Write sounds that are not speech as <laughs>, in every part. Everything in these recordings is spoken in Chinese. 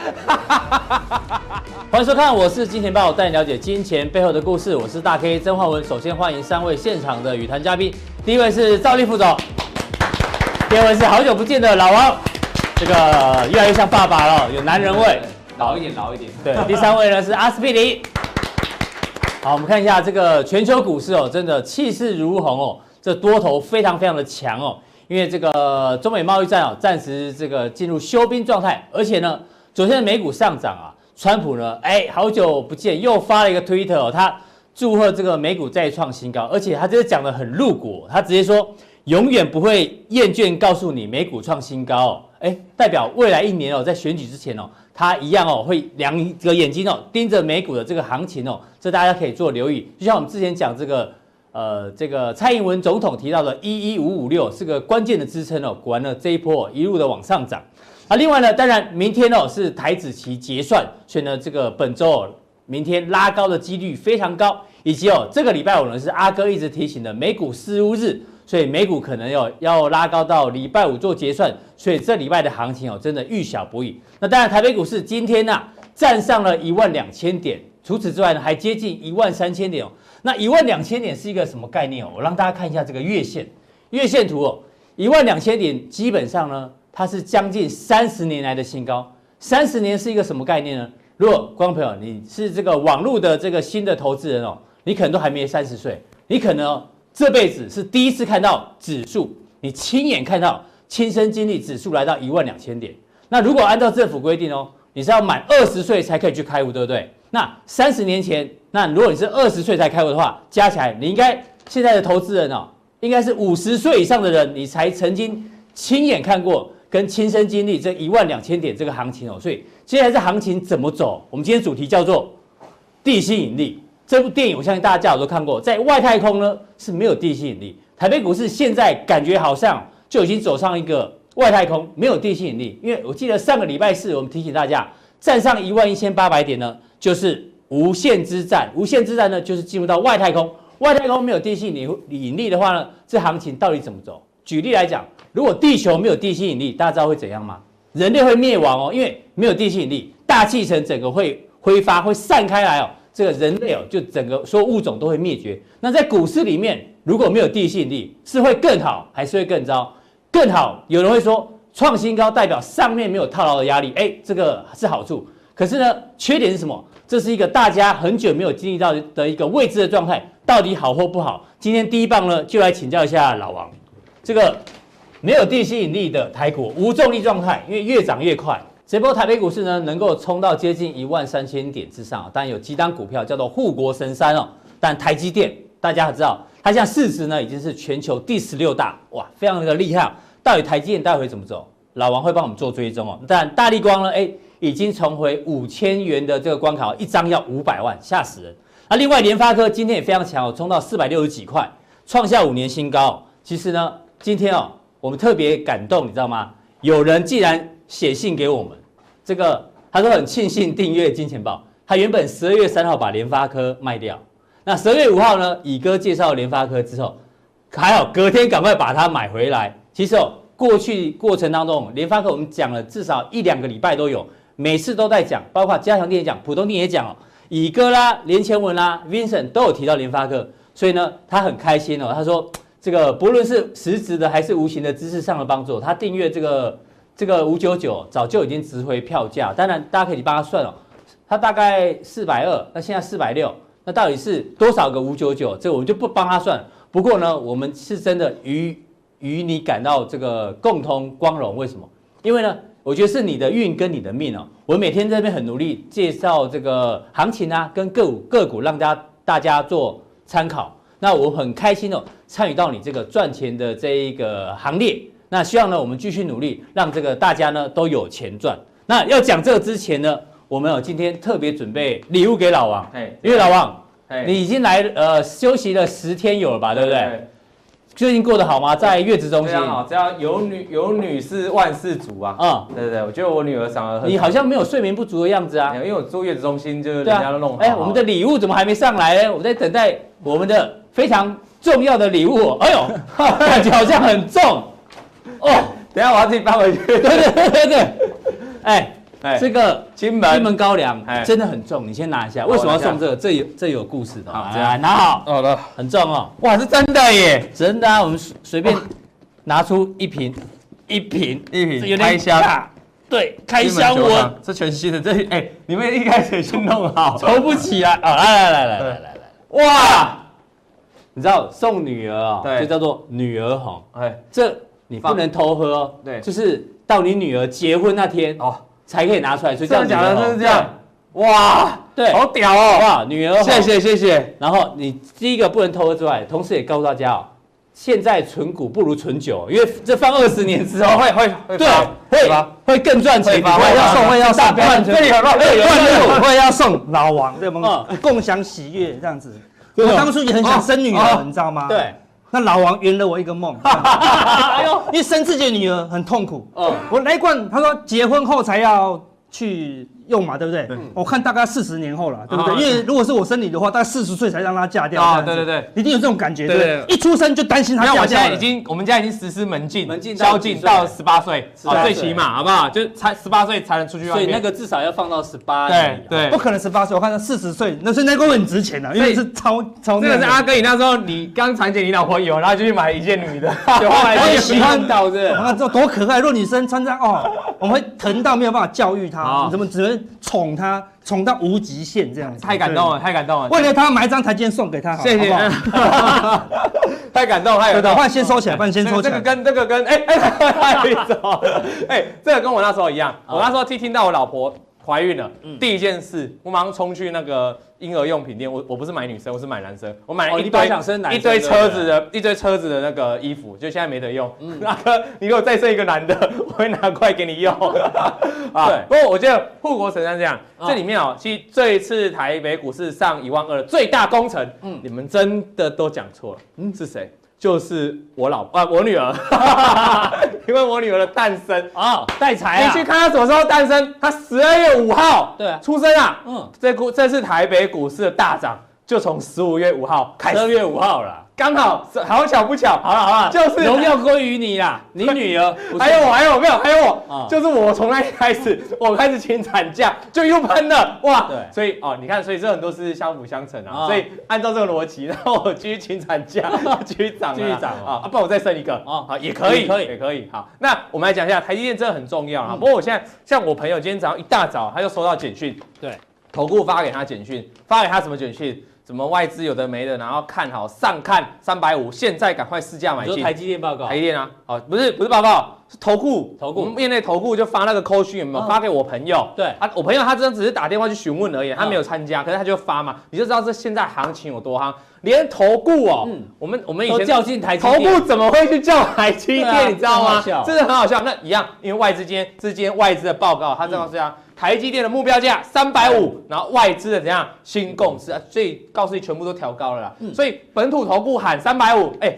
<laughs> 欢迎收看，我是金钱豹，带你了解金钱背后的故事。我是大 K 曾焕文。首先欢迎三位现场的语坛嘉宾，第一位是赵立副总，第二位是好久不见的老王，这个越来越像爸爸了，有男人味，老一点，老一点。<laughs> 对，第三位呢是阿司匹林。好，我们看一下这个全球股市哦，真的气势如虹哦，这多头非常非常的强哦，因为这个中美贸易战哦，暂时这个进入休兵状态，而且呢，昨天的美股上涨啊。川普呢？哎，好久不见，又发了一个推特哦，他祝贺这个美股再创新高，而且他这个讲得很露骨，他直接说永远不会厌倦告诉你美股创新高哦，哎，代表未来一年哦，在选举之前哦，他一样哦会两个眼睛哦盯着美股的这个行情哦，这大家可以做留意。就像我们之前讲这个呃这个蔡英文总统提到的一一五五六是个关键的支撑哦，果然呢这一波一路的往上涨。啊，另外呢，当然明天哦是台指期结算，所以呢，这个本周哦，明天拉高的几率非常高，以及哦，这个礼拜五呢是阿哥一直提醒的美股四巫日，所以美股可能要要拉高到礼拜五做结算，所以这礼拜的行情哦真的遇小不易。那当然，台北股市今天呢、啊、站上了一万两千点，除此之外呢还接近一万三千点哦。那一万两千点是一个什么概念哦？我让大家看一下这个月线，月线图哦，一万两千点基本上呢。它是将近三十年来的新高，三十年是一个什么概念呢？如果观众朋友你是这个网络的这个新的投资人哦，你可能都还没三十岁，你可能哦这辈子是第一次看到指数，你亲眼看到亲身经历指数来到一万两千点。那如果按照政府规定哦，你是要满二十岁才可以去开户，对不对？那三十年前，那如果你是二十岁才开户的话，加起来你应该现在的投资人哦，应该是五十岁以上的人，你才曾经亲眼看过。跟亲身经历这一万两千点这个行情哦，所以接下来这行情怎么走？我们今天主题叫做地心引力。这部电影我相信大家都看过，在外太空呢是没有地心引力。台北股市现在感觉好像就已经走上一个外太空，没有地心引力。因为我记得上个礼拜四我们提醒大家，站上一万一千八百点呢，就是无限之战。无限之战呢，就是进入到外太空。外太空没有地心引力的话呢，这行情到底怎么走？举例来讲。如果地球没有地心引力，大家知道会怎样吗？人类会灭亡哦，因为没有地心引力，大气层整个会挥发，会散开来哦。这个人类哦，就整个所有物种都会灭绝。那在股市里面，如果没有地心引力，是会更好还是会更糟？更好，有人会说创新高代表上面没有套牢的压力，哎，这个是好处。可是呢，缺点是什么？这是一个大家很久没有经历到的一个未知的状态，到底好或不好？今天第一棒呢，就来请教一下老王，这个。没有地心引力的台股无重力状态，因为越涨越快。这波台北股市呢，能够冲到接近一万三千点之上，当然有几档股票叫做护国神山哦。但台积电大家知道，它现在市值呢已经是全球第十六大，哇，非常的厉害。到底台积电待会怎么走？老王会帮我们做追踪哦。但大立光呢，哎，已经重回五千元的这个关卡，一张要五百万，吓死人。那另外联发科今天也非常强哦，冲到四百六十几块，创下五年新高。其实呢，今天哦。我们特别感动，你知道吗？有人竟然写信给我们，这个他说很庆幸订阅金钱爆。他原本十二月三号把联发科卖掉，那十二月五号呢，乙哥介绍联发科之后，还好隔天赶快把它买回来。其实哦，过去过程当中，联发科我们讲了至少一两个礼拜都有，每次都在讲，包括加强店也讲，普通店也讲哦。乙哥啦、连前文啦、Vincent 都有提到联发科，所以呢，他很开心哦，他说。这个不论是实质的还是无形的知识上的帮助，他订阅这个这个五九九早就已经值回票价。当然，大家可以帮他算哦，他大概四百二，那现在四百六，那到底是多少个五九九？这我们就不帮他算。不过呢，我们是真的与与你感到这个共同光荣。为什么？因为呢，我觉得是你的运跟你的命哦。我每天在这边很努力介绍这个行情啊，跟个股个股，让大家大家做参考。那我很开心哦，参与到你这个赚钱的这一个行列。那希望呢，我们继续努力，让这个大家呢都有钱赚。那要讲这个之前呢，我们有今天特别准备礼物给老王。哎，因为老王，你已经来呃休息了十天有了吧，对不对？最近过得好吗？在月子中心。好，只要有女有女是万事足啊。嗯，对对对，我觉得我女儿长得很。你好像没有睡眠不足的样子啊。因为我住月子中心，就是人家都弄好。哎，我们的礼物怎么还没上来呢？我在等待我们的非常重要的礼物。哎呦，<laughs> 感觉好像很重。哦，等下我要自己搬回去。对对对对对。哎。哎，这个金门金门高粱真的很重，你先拿一下。为什么要送这个？这有这有故事的。好，来拿好。好的，很重哦。哇，是真的耶！真的啊，我们随便拿出一瓶，一瓶一瓶，开箱。对，开箱我这全新的，这哎，你们一开始先弄好，抽不起来啊！来来来来来来来，哇！你知道送女儿啊，就叫做女儿红。哎，这你不能偷喝哦。对，就是到你女儿结婚那天哦。才可以拿出来，所以这样讲的就是这样，哇，对，好屌哦，哇，女儿，谢谢谢谢。然后你第一个不能偷喝之外，同时也告诉大家哦，现在存股不如存酒，因为这放二十年之后会会会对会会更赚钱。会要送会要送，这里有乱会要送老王对吗？共享喜悦这样子。我当初也很想生女儿，你知道吗？对。那老王圆了我一个梦，<laughs> 哎呦，因为生自己的女儿很痛苦。哦，我来一罐，他说结婚后才要去。用嘛，对不对？我看大概四十年后了，对不对？因为如果是我生你的话，大概四十岁才让她嫁掉。啊，对对对，一定有这种感觉，对不对？一出生就担心她嫁掉。现在已经，我们家已经实施门禁，门禁宵禁到十八岁，最起码好不好？就才十八岁才能出去。所以那个至少要放到十八。对对，不可能十八岁。我看到四十岁，那现在都很值钱了，因为是超超。这个是阿哥，你那时候你刚产检，你老婆有，然后就去买一件女的，<laughs> 我也喜欢到这，你看这多可爱，若女生穿这样哦，我们会疼到没有办法教育她，你怎么只能宠她？宠到无极限这样子，太感动了，太感动了。为了他买一张台阶送给他，谢谢。<laughs> 太感动，太感动。换先收起来，换先收起来。这个跟这个跟哎 <laughs> 哎，哎，这个跟我那时候一样。我那时候听听到我老婆怀孕了，第一件事，我马上冲去那个。婴儿用品店，我我不是买女生，我是买男生。我买了一堆一堆车子的一堆车子的那个衣服，就现在没得用。那个，你给我再生一个男的，<laughs> 我会拿过来给你用。<laughs> 啊，对。不过我觉得护国神山这样，这里面哦，其实这一次台北股市上一万二的最大功臣，嗯，你们真的都讲错了。嗯，是谁？就是我老啊，我女儿，<laughs> 因为我女儿的诞生啊，带财啊！你去看她什么时候诞生？她十二月五号对出生啊。嗯，这股这次台北股市的大涨，就从十五月五号开始。十二月五号了。刚好，好巧不巧，好了好了，就是荣耀归于你啦，<laughs> 你女儿，还有我，还有没有？还有我，就是我从那一开始，<laughs> 我开始请产假，就又喷了，哇！对，所以哦，你看，所以这很多是相辅相成啊，所以按照这个逻辑，然后我继续请产假，继续涨，继续涨啊，不然我再生一个。啊，好，也可以，可以，也可以，好，那我们来讲一下台积电，真的很重要啊。不过我现在像我朋友今天早上一大早他就收到简讯，对，投顾发给他简讯，发给他什么简讯？什么外资有的没的，然后看好上看三百五，现在赶快试价买进。台积电报告，台积电啊，哦，不是不是报告，是投顾，投顾，我们业内投顾就发那个扣讯，有没有发给我朋友？对啊，我朋友他真的只是打电话去询问而已，他没有参加，可是他就发嘛，你就知道这现在行情有多夯，连投顾哦，我们我们以前叫进台投顾怎么会去叫台积电？<laughs> 你知道吗？真的很好笑。那一样，因为外资间之间外资的报告，他这样是这样。台积电的目标价三百五，然后外资的怎样新共识啊？所以告诉你全部都调高了啦。嗯、所以本土投顾喊三百五，哎，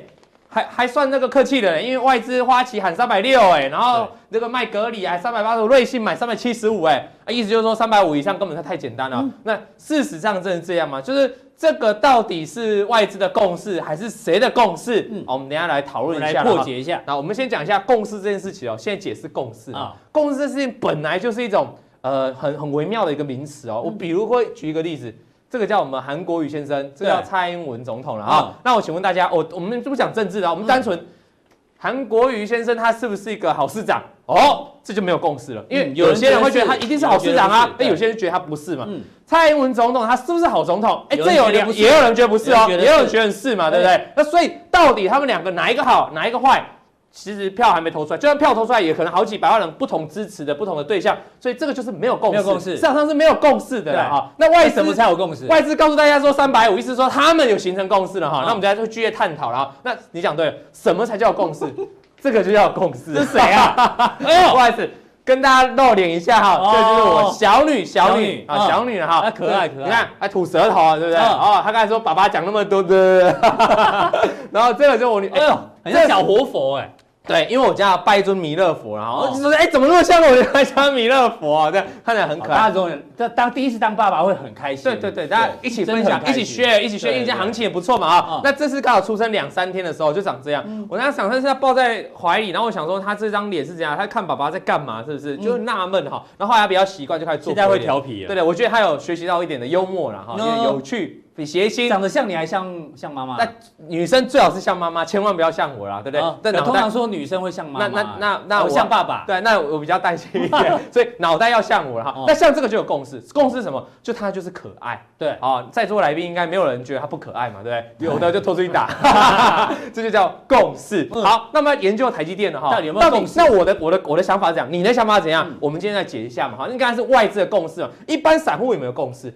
还还算那个客气的，因为外资花旗喊三百六，哎，然后那个麦格里还三百八十五，瑞信买三百七十五，哎，意思就是说三百五以上根本它太简单了。嗯、那事实上真的这样吗？就是这个到底是外资的共识还是谁的共识？嗯，我们等一下来讨论一下，来破解一下。那我们先讲一下共识这件事情哦。现在解释共识啊，共识这件事情本来就是一种。呃，很很微妙的一个名词哦。我比如会举一个例子，这个叫我们韩国瑜先生，这个叫蔡英文总统了啊。那我请问大家，我我们不讲政治了，我们单纯韩国瑜先生他是不是一个好市长？哦，这就没有共识了，因为有些人会觉得他一定是好市长啊，哎，有些人觉得他不是嘛。蔡英文总统他是不是好总统？哎，这有两，也有人觉得不是哦，也有人觉得是嘛，对不对？那所以到底他们两个哪一个好，哪一个坏？其实票还没投出来，就算票投出来，也可能好几百万人不同支持的不同的对象，所以这个就是没有共识，没有共识，市场上是没有共识的啊。那外什么才有共识？外资告诉大家说三百五，意思说他们有形成共识了哈。那我们大家就继续探讨了。那你讲对了，什么才叫共识？<laughs> 这个就叫共识。是谁啊？<laughs> 哎呦，不好意思，跟大家露脸一下哈，这就是我小女小女啊小女哈，可爱可爱，你看还吐舌头啊，对不对？哦，他刚才说爸爸讲那么多的，<laughs> 然后这个就我女，哎呦，很像小活佛哎。对，因为我家拜一尊弥勒佛，然后就说，哎，怎么那么像我家弥勒佛啊？这样看起来很可爱。大家这当第一次当爸爸会很开心。对对对，大家一起分享，一起 share，一起 share，因为这行情也不错嘛啊。那这次刚好出生两三天的时候就长这样，我当时想他是要抱在怀里，然后我想说他这张脸是怎样？他看爸爸在干嘛？是不是？就纳闷哈。然后后来比较习惯，就开始做。现在会调皮了。对对，我觉得他有学习到一点的幽默了哈，有趣。比谐星长得像你还像像妈妈？那女生最好是像妈妈，千万不要像我啦，对不对？但通常说女生会像妈妈。那那那那我像爸爸。对，那我比较担心一点，<laughs> 所以脑袋要像我了哈。那像这个就有共识，共识什么？就他就是可爱。对啊，在座来宾应该没有人觉得他不可爱嘛，对不对？有的就拖出去打，<laughs> 这就叫共识。好，那么研究台积电的哈，到底有没有共识？那我的我的我的想法是这样，你的想法是怎样？我们今天来解一下嘛，哈，应该是外资的共识嘛，一般散户有没有共识？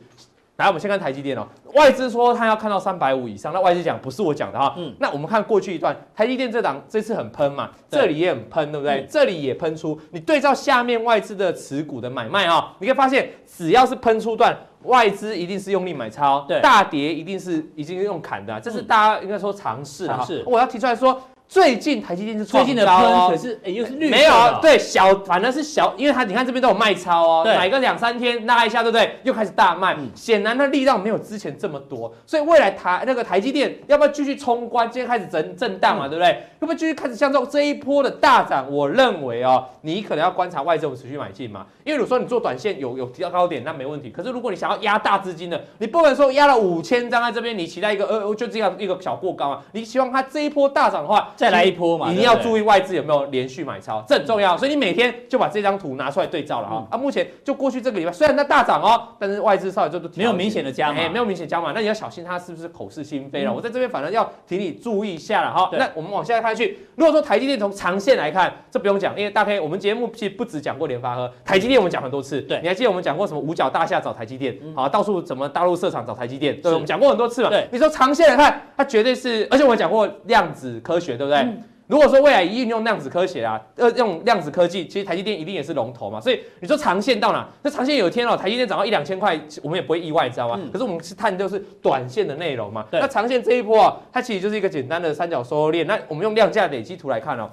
来，我们先看台积电哦。外资说他要看到三百五以上，那外资讲不是我讲的哈。嗯。那我们看过去一段，台积电这档这次很喷嘛，这里也很喷，对不对？这里也喷出。你对照下面外资的持股的买卖啊，你可以发现，只要是喷出段，外资一定是用力买超，对，大跌一定是已经用砍的，这是大家应该说常识哈。是。我要提出来说。最近台积电是最近的喷，可是哎又是绿没有对小，反正是小，因为它你看这边都有卖超哦，买个两三天拉一下，对不对？又开始大卖，显然它力量没有之前这么多，所以未来台那个台积电要不要继续冲关？今天开始震震荡嘛，对不对？要不要继续开始像这种这一波的大涨？我认为哦，你可能要观察外资有持续买进嘛，因为如果说你做短线有有提到高点，那没问题。可是如果你想要压大资金的，你不能说压了五千张在这边，你期待一个呃就这样一个小过高啊，你希望它这一波大涨的话。再来一波嘛，一定要注意外资有没有连续买超，这很重要。所以你每天就把这张图拿出来对照了哈。啊，目前就过去这个礼拜，虽然它大涨哦，但是外资稍微就都没有明显的加码，没有明显加码，那你要小心它是不是口是心非了。我在这边反正要提你注意一下了哈。那我们往下看去，如果说台积电从长线来看，这不用讲，因为大概我们节目其实不止讲过联发科，台积电我们讲很多次。对，你还记得我们讲过什么五角大厦找台积电，好，到处怎么大陆设厂找台积电，对，我们讲过很多次嘛。对，你说长线来看，它绝对是，而且我们讲过量子科学，对不对？如果说未来一运用量子科学啊，呃，用量子科技，其实台积电一定也是龙头嘛。所以你说长线到哪？那长线有一天哦，台积电涨到一两千块，我们也不会意外，知道吗？嗯、可是我们是探就是短线的内容嘛。那长线这一波啊，它其实就是一个简单的三角收敛。那我们用量价累积图来看哦，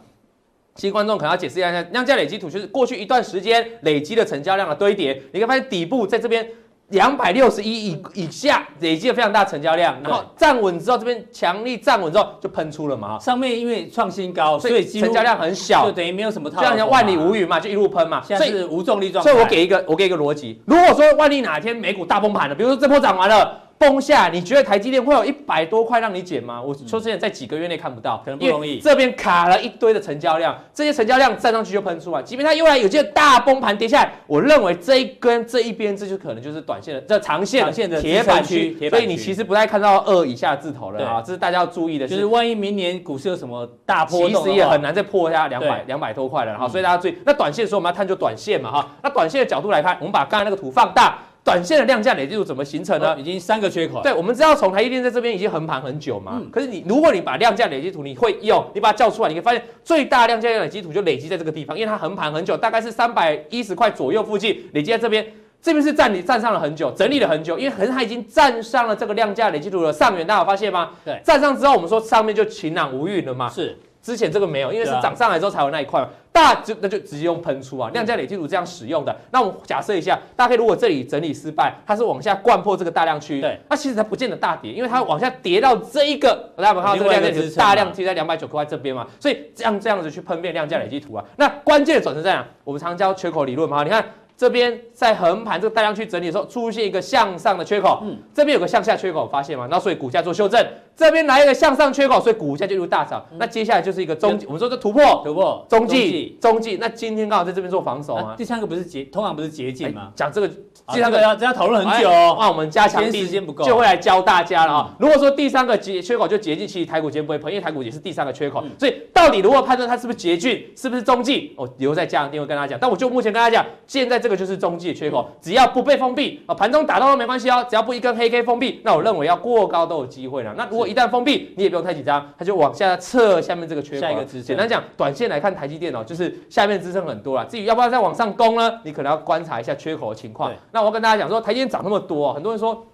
其实观众可能要解释一下，量价累积图就是过去一段时间累积的成交量的堆叠。你可以发现底部在这边。两百六十一以以下累积了非常大成交量，然后站稳之后，这边强力站稳之后就喷出了嘛。上面因为创新高，所以成交量很小，就等于没有什么套。就像万里无云嘛，就一路喷嘛。现在是无重力状态。所以我给一个我给一个逻辑，如果说万一哪天美股大崩盘了，比如说这波涨完了。崩下，你觉得台积电会有一百多块让你捡吗？我说真的，在几个月内看不到，可能不容易。这边卡了一堆的成交量，这些成交量站上去就喷出来。即便它又来有这个大崩盘跌下来，我认为这一根这一边这就可能就是短线的这长线长线的铁板区，所以你其实不太看到二以下字头了啊，这是大家要注意的。就是万一明年股市有什么大波动，其实也很难再破下两百两百多块了哈。所以大家注意，那短线的时候我们要探究短线嘛哈。那短线的角度来看，我们把刚才那个图放大。短线的量价累积图怎么形成呢？已经三个缺口。对，我们知道从台积电在这边已经横盘很久嘛。可是你如果你把量价累积图你会用，你把它叫出来，你会发现最大量价累积图就累积在这个地方，因为它横盘很久，大概是三百一十块左右附近累积在这边。这边是站你站上了很久，整理了很久，因为横它已经站上了这个量价累积图的上缘，大家有发现吗？对，站上之后我们说上面就晴朗无云了嘛。是。之前这个没有，因为是涨上来之后才有那一块嘛。大就那就直接用喷出啊，量价累积图这样使用的。那我们假设一下，大家可以如果这里整理失败，它是往下灌破这个大量区，对，那其实它不见得大跌，因为它往下跌到这一个，大家有没有看到这个量价大量贴在两百九块这边嘛，所以这样这样子去喷变量价累积图啊。那关键的转折在哪？我们常教缺口理论嘛，你看。这边在横盘这个大量区整理的时候，出现一个向上的缺口，嗯，这边有个向下缺口，发现吗？然后所以股价做修正，这边来一个向上缺口，所以股价就入大涨。那接下来就是一个中，我们说这突破，突破中继，中继。那今天刚好在这边做防守啊。第三个不是捷，通常不是捷径吗？讲这个，第三个要要讨论很久，那我们加强时间不够，就会来教大家了啊。如果说第三个捷缺口就捷径，其实台股今天不会碰，因为台股也是第三个缺口。所以到底如何判断它是不是捷径，是不是中继？我留在加强定会跟大家讲。但我就目前跟大家讲，现在这个就是中继。缺口只要不被封闭啊，盘中打到都没关系哦。只要不一根黑 K 封闭，那我认为要过高都有机会了。那如果果一旦封闭，你也不用太紧张，它就往下测下面这个缺口。下一个支撑。简单讲，短线来看，台积电哦，就是下面支撑很多了。至于要不要再往上攻呢？你可能要观察一下缺口的情况。那我要跟大家讲说，台积电涨那么多，很多人说。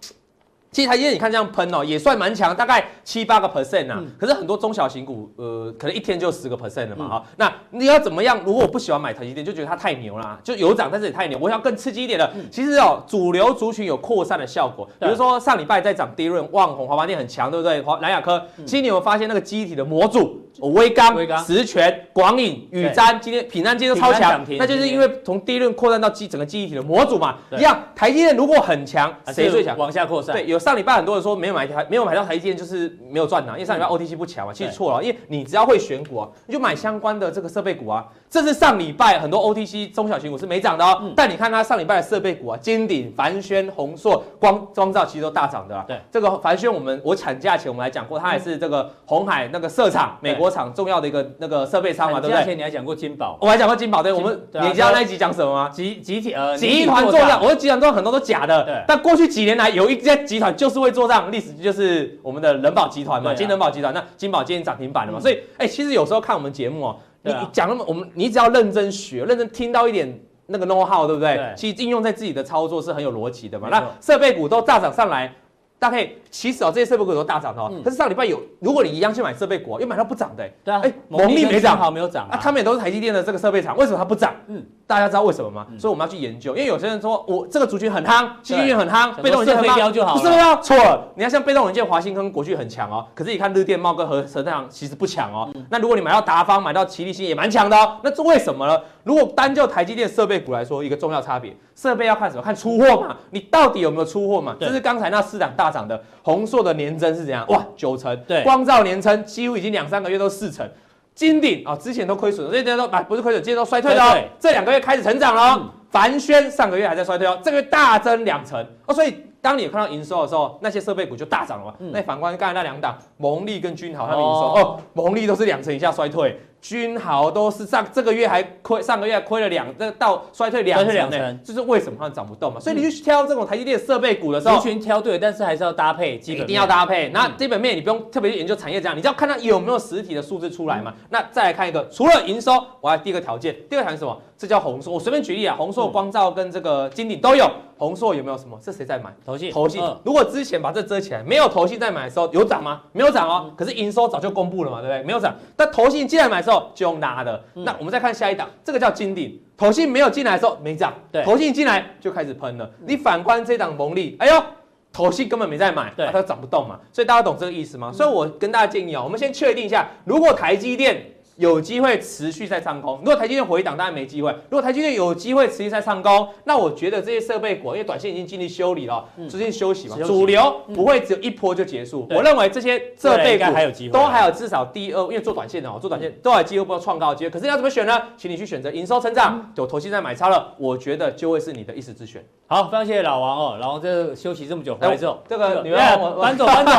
其实台积电你看这样喷哦，也算蛮强，大概七八个 percent 呐。可是很多中小型股，呃，可能一天就十个 percent 了嘛，哈。那你要怎么样？如果我不喜欢买台积电，就觉得它太牛啦，就有涨，但是也太牛。我想更刺激一点的，其实哦，主流族群有扩散的效果。比如说上礼拜在涨，DRAM、旺宏、华邦电很强，对不对？华南亚科，其实你有没有发现那个记忆体的模组？微刚、石泉、广影、宇瞻，今天品安今天都超强，那就是因为从第一轮扩散到基整个记忆体的模组嘛。一样，台积电如果很强，谁最强？往下扩散。对，有上礼拜很多人说没有买台，没有买到台积电就是没有赚呐，因为上礼拜 OTC 不强嘛。其实错了，因为你只要会选股啊，你就买相关的这个设备股啊。这是上礼拜很多 OTC 中小型股是没涨的哦，但你看它上礼拜的设备股啊，金鼎、凡轩、宏硕、光光照其实都大涨的。对，这个凡轩我们我产假前我们来讲过，它也是这个红海那个设厂美国厂重要的一个。那个设备商嘛，对不对？之前你还讲过金宝，我还讲过金宝，对，我们你知道那一集讲什么吗？集集体呃集团做账，我说集团做账很多都假的，对。但过去几年来有一家集团就是会做账，历史就是我们的人保集团嘛，金人保集团。那金宝今天涨停板了嘛，所以哎，其实有时候看我们节目哦，你讲那么我们，你只要认真学，认真听到一点那个 know how，对不对？其实应用在自己的操作是很有逻辑的嘛。那设备股都大涨上来。大概其实哦，这些设备股都大涨哦。可是上礼拜有，如果你一样去买设备股，又买到不涨的。对啊。哎，蒙利没涨，好没有涨啊。他们也都是台积电的这个设备厂，为什么它不涨？嗯，大家知道为什么吗？所以我们要去研究，因为有些人说我这个族群很夯，新兴很夯，被动元件很夯就好。不是吗？错了，你要像被动元件，华新科过去很强哦。可是你看日电、茂哥和和泰行其实不强哦。那如果你买到达方，买到奇力新也蛮强的哦。那这为什么呢？如果单就台积电设备股来说，一个重要差别，设备要看什么？看出货嘛。你到底有没有出货嘛？就是刚才那四档大涨的红。做的年增是怎样？哇，九成。对，光照年增几乎已经两三个月都四成。金鼎啊，之前都亏损了，这些都啊不是亏损，今天都衰退了哦。这两个月开始成长了哦。凡轩上个月还在衰退哦，这个月大增两成哦。所以当你有看到营收的时候，那些设备股就大涨了嘛。那反观刚才那两档，蒙利跟君豪，他们营收哦，蒙利都是两成以下衰退。君豪都是上这个月还亏，上个月亏了两，这到衰退两成呢，就是为什么它涨不动嘛？所以你去挑这种台积电设备股的时候，完全挑对，但是还是要搭配基本，一定要搭配。那基本面你不用特别去研究产业这样，你只要看它有没有实体的数字出来嘛。那再来看一个，除了营收，我还第一个条件，第二个条件是什么？这叫红硕。我随便举例啊，红硕、光照跟这个金鼎都有。红硕有没有什么？这谁在买？投信。投信。如果之前把这遮起来，没有投信在买的时候，有涨吗？没有涨哦。可是营收早就公布了嘛，对不对？没有涨。但投信既然买的时候就用拉的。那我们再看下一档，这个叫金鼎。投信没有进来的时候没涨，对。投信进来就开始喷了。你反观这档蒙利，哎呦，投信根本没在买，对，它涨不动嘛。所以大家懂这个意思吗？所以我跟大家建议啊，我们先确定一下，如果台积电。有机会持续在上攻。如果台积电回档，当然没机会。如果台积电有机会持续在上攻，那我觉得这些设备股，因为短线已经经历修理了，最近休息嘛，主流不会只有一波就结束。我认为这些设备股还有机会，都还有至少第二，因为做短线的哦，做短线都还有机会不要创高机会。可是要怎么选呢？请你去选择营收成长，有投信在买超了，我觉得就会是你的一时之选。好，非常谢谢老王哦，老王这个休息这么久回来之后，这个女儿红搬走搬走，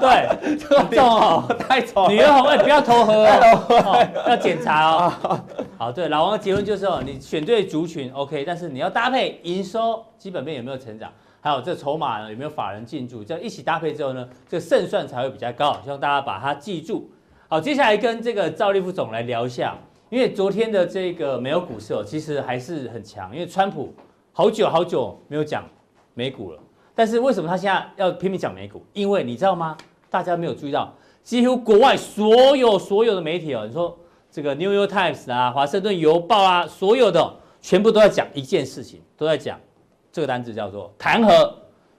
对，这个重哦，太重，女儿红哎，不要投河哦。<laughs> 哦、要检查哦。<laughs> 好，对，老王的结论就是哦，你选对族群 OK，但是你要搭配营收基本面有没有成长，还有这筹码呢有没有法人进驻，这样一起搭配之后呢，这个胜算才会比较高。希望大家把它记住。好，接下来跟这个赵立副总来聊一下，因为昨天的这个美国股市哦，其实还是很强，因为川普好久好久没有讲美股了，但是为什么他现在要拼命讲美股？因为你知道吗？大家没有注意到。几乎国外所有所有的媒体哦，你说这个《New York Times》啊，《华盛顿邮报》啊，所有的全部都在讲一件事情，都在讲这个单字叫做弹劾。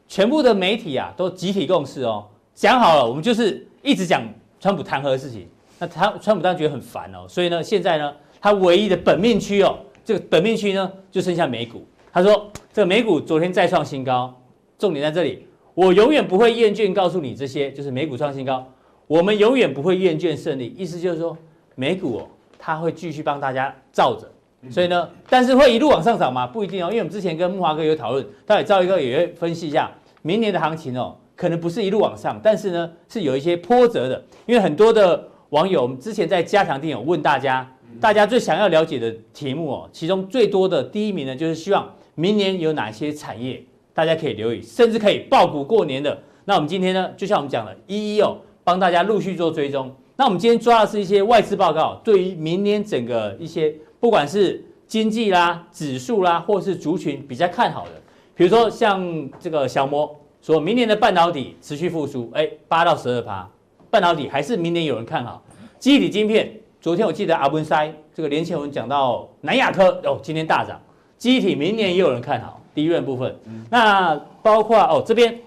全部的媒体啊，都集体共识哦，讲好了，我们就是一直讲川普弹劾的事情。那他川普当然觉得很烦哦，所以呢，现在呢，他唯一的本命区哦，这个本命区呢，就剩下美股。他说这个美股昨天再创新高，重点在这里，我永远不会厌倦告诉你这些，就是美股创新高。我们永远不会厌倦胜利，意思就是说，美股哦，它会继续帮大家罩着，所以呢，但是会一路往上涨吗？不一定哦，因为我们之前跟木华哥有讨论，待会赵一哥也会分析一下明年的行情哦，可能不是一路往上，但是呢，是有一些波折的，因为很多的网友，我们之前在加强錠有问大家，大家最想要了解的题目哦，其中最多的第一名呢，就是希望明年有哪些产业大家可以留意，甚至可以爆股过年的。那我们今天呢，就像我们讲的，一一哦，帮大家陆续做追踪。那我们今天抓的是一些外资报告，对于明年整个一些不管是经济啦、指数啦，或是族群比较看好的，比如说像这个小摩说明年的半导体持续复苏，哎，八到十二趴，半导体还是明年有人看好。记忆体晶片，昨天我记得阿文塞这个连前文讲到南亚科哦，今天大涨，记忆体明年也有人看好，第一润部分，那包括哦这边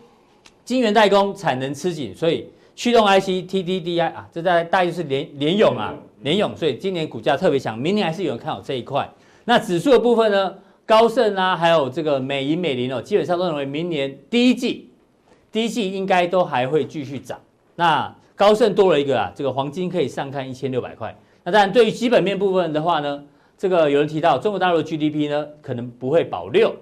晶圆代工产能吃紧，所以。驱动 IC TDDI 啊，这在大概就是联联咏啊，联咏，所以今年股价特别强，明年还是有人看好这一块。那指数的部分呢，高盛啊，还有这个美银美林哦，基本上都认为明年第一季，第一季应该都还会继续涨。那高盛多了一个啊，这个黄金可以上看一千六百块。那当然，对于基本面部分的话呢，这个有人提到中国大陆的 GDP 呢，可能不会保六。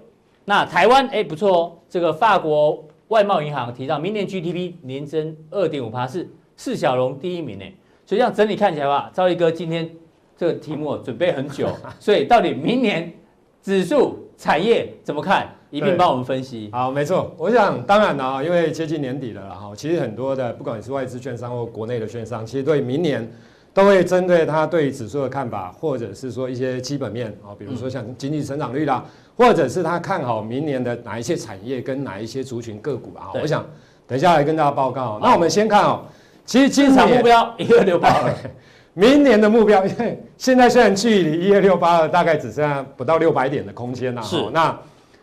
那台湾哎不错哦，这个法国。外贸银行提到，明年 GDP 年增二点五趴，是四小龙第一名呢。所以这样整体看起来吧，兆立哥今天这个题目准备很久，<laughs> 所以到底明年指数产业怎么看？一并帮我们分析。好，没错，我想当然了啊，因为接近年底了哈，其实很多的不管是外资券商或国内的券商，其实对明年都会针对他对指数的看法，或者是说一些基本面啊，比如说像经济成长率啦。或者是他看好明年的哪一些产业跟哪一些族群个股啊？我想等一下来跟大家报告。那我们先看哦，其实经常目标一二六八二，<laughs> 明年的目标，因为现在虽然距离一二六八二大概只剩下不到六百点的空间了，是。那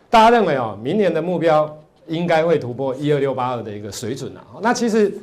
大家认为哦，明年的目标应该会突破一二六八二的一个水准了。那其实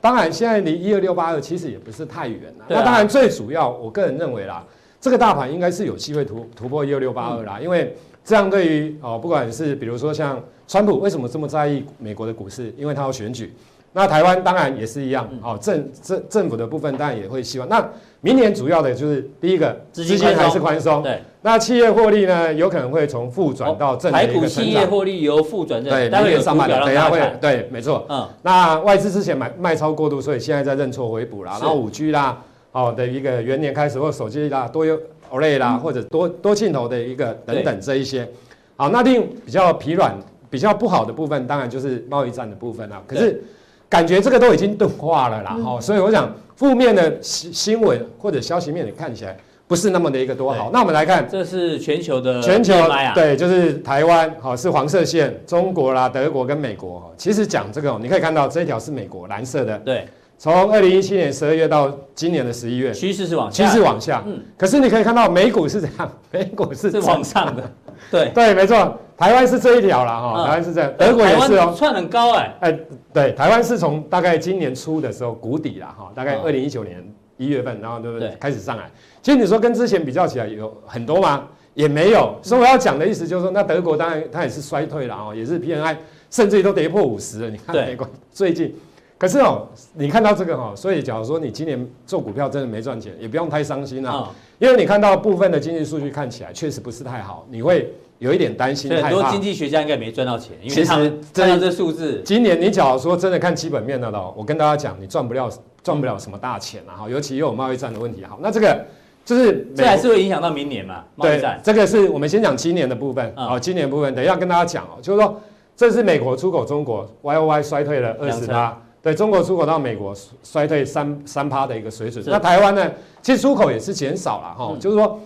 当然现在离一二六八二其实也不是太远了。那当然最主要，我个人认为啦，这个大盘应该是有机会突突破一二六八二啦，因为。这样对于哦，不管是比如说像川普为什么这么在意美国的股市？因为他要选举。那台湾当然也是一样哦，政政政府的部分当然也会希望。那明年主要的就是第一个资金还是宽松。对。那企业获利呢，有可能会从负转到正的一个成长。企业获利由负转正。对，明年上半年等一下会对，没错。嗯。那外资之前买卖超过度，所以现在在认错回补啦。然后五 G 啦，哦的一个元年开始或手机啦多有。OLED 啦，或者多多镜头的一个等等这一些，好，那另比较疲软、比较不好的部分，当然就是贸易战的部分啦。可是感觉这个都已经钝化了啦，哈，所以我想负面的新新闻或者消息面，你看起来不是那么的一个多好。那我们来看，这是全球的全球对，就是台湾，好是黄色线，中国啦、德国跟美国，其实讲这个，你可以看到这一条是美国蓝色的，对。从二零一七年十二月到今年的十一月，趋势是往下，趋势往下。嗯，可是你可以看到美股是这样，美股是往上的。对。<laughs> 对，没错，台湾是这一条了哈，台湾是这样，德国也是哦，窜很高哎。哎，对，台湾是从大概今年初的时候谷底了哈，大概二零一九年一月份，然后对不对？开始上来。其实你说跟之前比较起来有很多吗？也没有。所以我要讲的意思就是说，那德国当然它也是衰退了啊，也是 P N I 甚至于都跌破五十了。你看美国最近。可是哦，你看到这个哈，所以假如说你今年做股票真的没赚钱，也不用太伤心啊，因为你看到部分的经济数据看起来确实不是太好，你会有一点担心。很多经济学家应该没赚到钱，因为他们看到这数字。今年你假如说真的看基本面的了，我跟大家讲，你赚不了赚不了什么大钱啊哈，尤其又有贸易战的问题。好，那这个就是这还是会影响到明年嘛？贸易战。这个是我们先讲今年的部分啊，今年部分等一下跟大家讲哦，就是说这是美国出口中国 Y O Y 衰退了二十八。对中国出口到美国衰退三三趴的一个水准，那台湾呢？其实出口也是减少了哈，就是说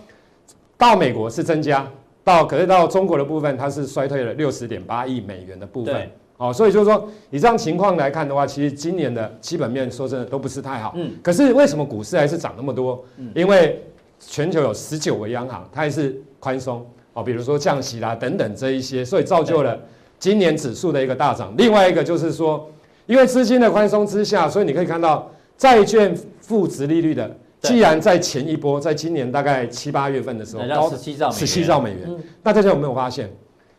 到美国是增加，到可是到中国的部分它是衰退了六十点八亿美元的部分，哦，所以就是说以这样情况来看的话，其实今年的基本面说真的都不是太好。嗯，可是为什么股市还是涨那么多？因为全球有十九个央行，它还是宽松哦，比如说降息啦等等这一些，所以造就了今年指数的一个大涨。另外一个就是说。因为资金的宽松之下，所以你可以看到债券负值利率的，既然在前一波，在今年大概七八月份的时候，高十七兆十七兆美元，那大家有没有发现，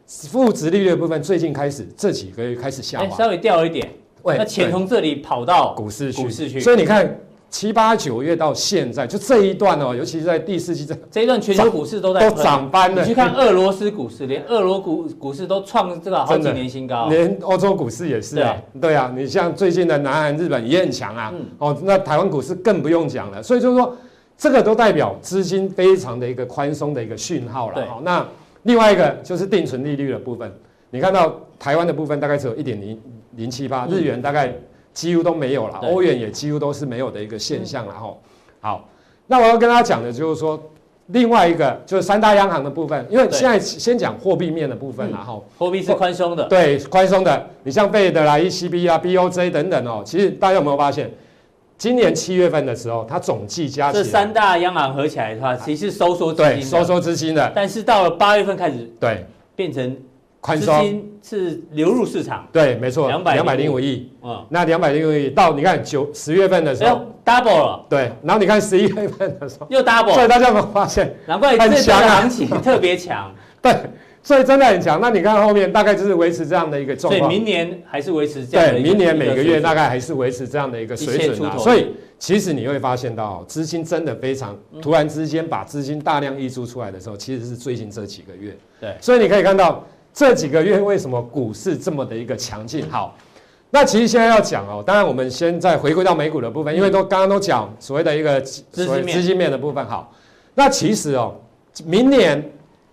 负值利率的部分最近开始这几个月开始下滑，稍微掉了一点，那钱从这里跑到股市去，股市去，所以你看。七八九月到现在，就这一段哦，尤其是在第四季这这一段，全球股市都在都涨翻了。你去看俄罗斯股市，连俄罗股股市都创这个好几年新高，连欧洲股市也是啊。对啊，你像最近的南韩、日本也很强啊。哦，那台湾股市更不用讲了。所以就是说，这个都代表资金非常的一个宽松的一个讯号了。好，那另外一个就是定存利率的部分，你看到台湾的部分大概只有一点零零七八，日元大概几乎都没有了，欧元也几乎都是没有的一个现象了哈。好，那我要跟大家讲的就是说。另外一个就是三大央行的部分，因为现在先讲货币面的部分，然后货币是宽松的，对，宽松的。你像费德啦、ECB 啊、BOJ 等等哦，其实大家有没有发现，今年七月份的时候，它总计加起来，这三大央行合起来的话，其实收缩资金，对，收缩资金的。但是到了八月份开始，对，变成。宽松。资金是流入市场，对，没错，两百两百零五亿，嗯，那两百零五亿到你看九十月份的时候，double 了，对，然后你看十一月份的时候。又 double，所以大家有没有发现？难怪这次行情 <laughs> 特别强，对，所以真的很强。那你看后面大概就是维持这样的一个状况，所以明年还是维持这样，对，明年每个月大概还是维持这样的一个水准啊。所以其实你会发现到资金真的非常突然之间把资金大量溢出出来的时候，其实是最近这几个月，对，所以你可以看到。这几个月为什么股市这么的一个强劲？好，那其实现在要讲哦，当然我们先再回归到美股的部分，因为都刚刚都讲所谓的一个所谓资金面的部分。好，那其实哦，明年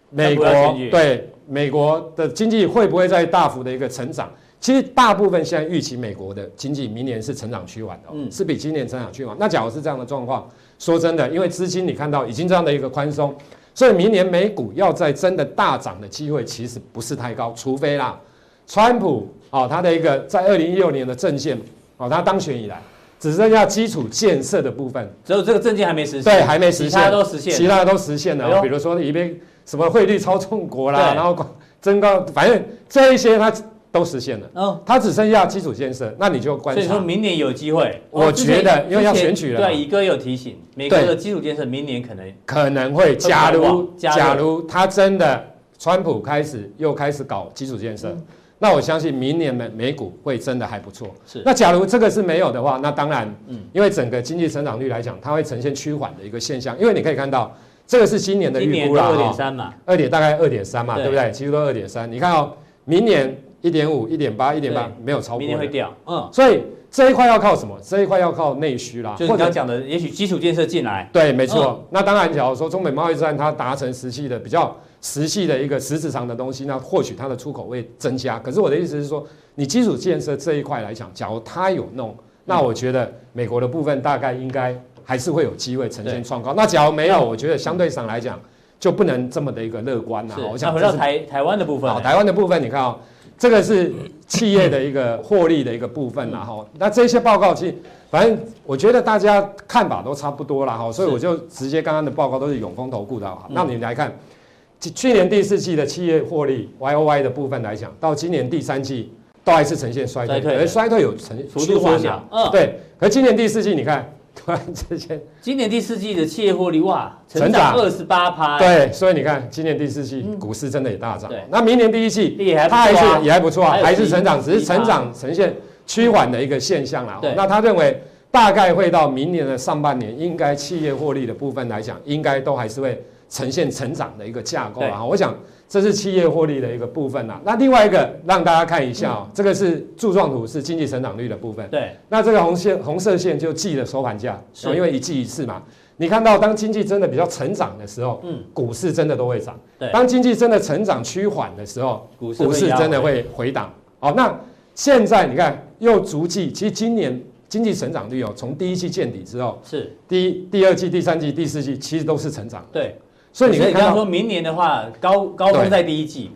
美国对美国的经济会不会再大幅的一个成长？其实大部分现在预期美国的经济明年是成长趋缓的，嗯，是比今年成长趋缓。那假如是这样的状况，说真的，因为资金你看到已经这样的一个宽松。所以明年美股要再真的大涨的机会其实不是太高，除非啦，川普哦，他的一个在二零一六年的政见哦，他当选以来只剩下基础建设的部分，只有这个政见还没实现，对，还没实现，其他都实现，其他都实现了，比如说里边什么汇率操纵国啦，然后增高，反正这一些他。都实现了，嗯，它只剩下基础建设，那你就观察。所以说明年有机会，我觉得因为要选举了。对，乙哥有提醒，美国的基础建设明年可能可能会，假如假如他真的川普开始又开始搞基础建设，那我相信明年美美股会真的还不错。是，那假如这个是没有的话，那当然，嗯，因为整个经济成长率来讲，它会呈现趋缓的一个现象，因为你可以看到这个是今年的预估了，二点三嘛，二点大概二点三嘛，对不对？其实都二点三，你看哦，明年。一点五、一点八、一点八，没有超过。明年会掉，嗯，所以这一块要靠什么？这一块要靠内需啦，就是刚讲的，也许基础建设进来。对，没错。那当然，假如说中美贸易战它达成实际的比较实际的一个实质上的东西，那或许它的出口会增加。可是我的意思是说，你基础建设这一块来讲，假如它有弄，那我觉得美国的部分大概应该还是会有机会呈现创高。那假如没有，我觉得相对上来讲就不能这么的一个乐观了。我想回到台台湾的部分，好，台湾的部分你看啊。这个是企业的一个获利的一个部分，然后那这些报告其实，反正我觉得大家看法都差不多啦哈，所以我就直接刚刚的报告都是永丰投顾的哈。那你来看，去年第四季的企业获利 Y O Y 的部分来讲，到今年第三季都还是呈现衰退，而衰退有呈趋缓的，嗯，对。可今年第四季你看。突然之间，今年第四季的企业获利哇，成长二十八趴。对，所以你看，今年第四季股市真的也大涨。对，那明年第一季它还是也还不错啊，还是成长，只是成长呈现趋缓的一个现象啦。那他认为大概会到明年的上半年，应该企业获利的部分来讲，应该都还是会呈现成长的一个架构啊。我想。这是企业获利的一个部分呐。那另外一个让大家看一下哦，这个是柱状图，是经济成长率的部分。对。那这个红线红色线就记的收盘价，因为一季一次嘛。你看到当经济真的比较成长的时候，嗯，股市真的都会涨。对。当经济真的成长趋缓的时候，股市真的会回档。好，那现在你看又逐季，其实今年经济成长率哦，从第一季见底之后，是第一、第二季、第三季、第四季，其实都是成长。对。所以你可以看到，说明年的话，高高峰在第一季。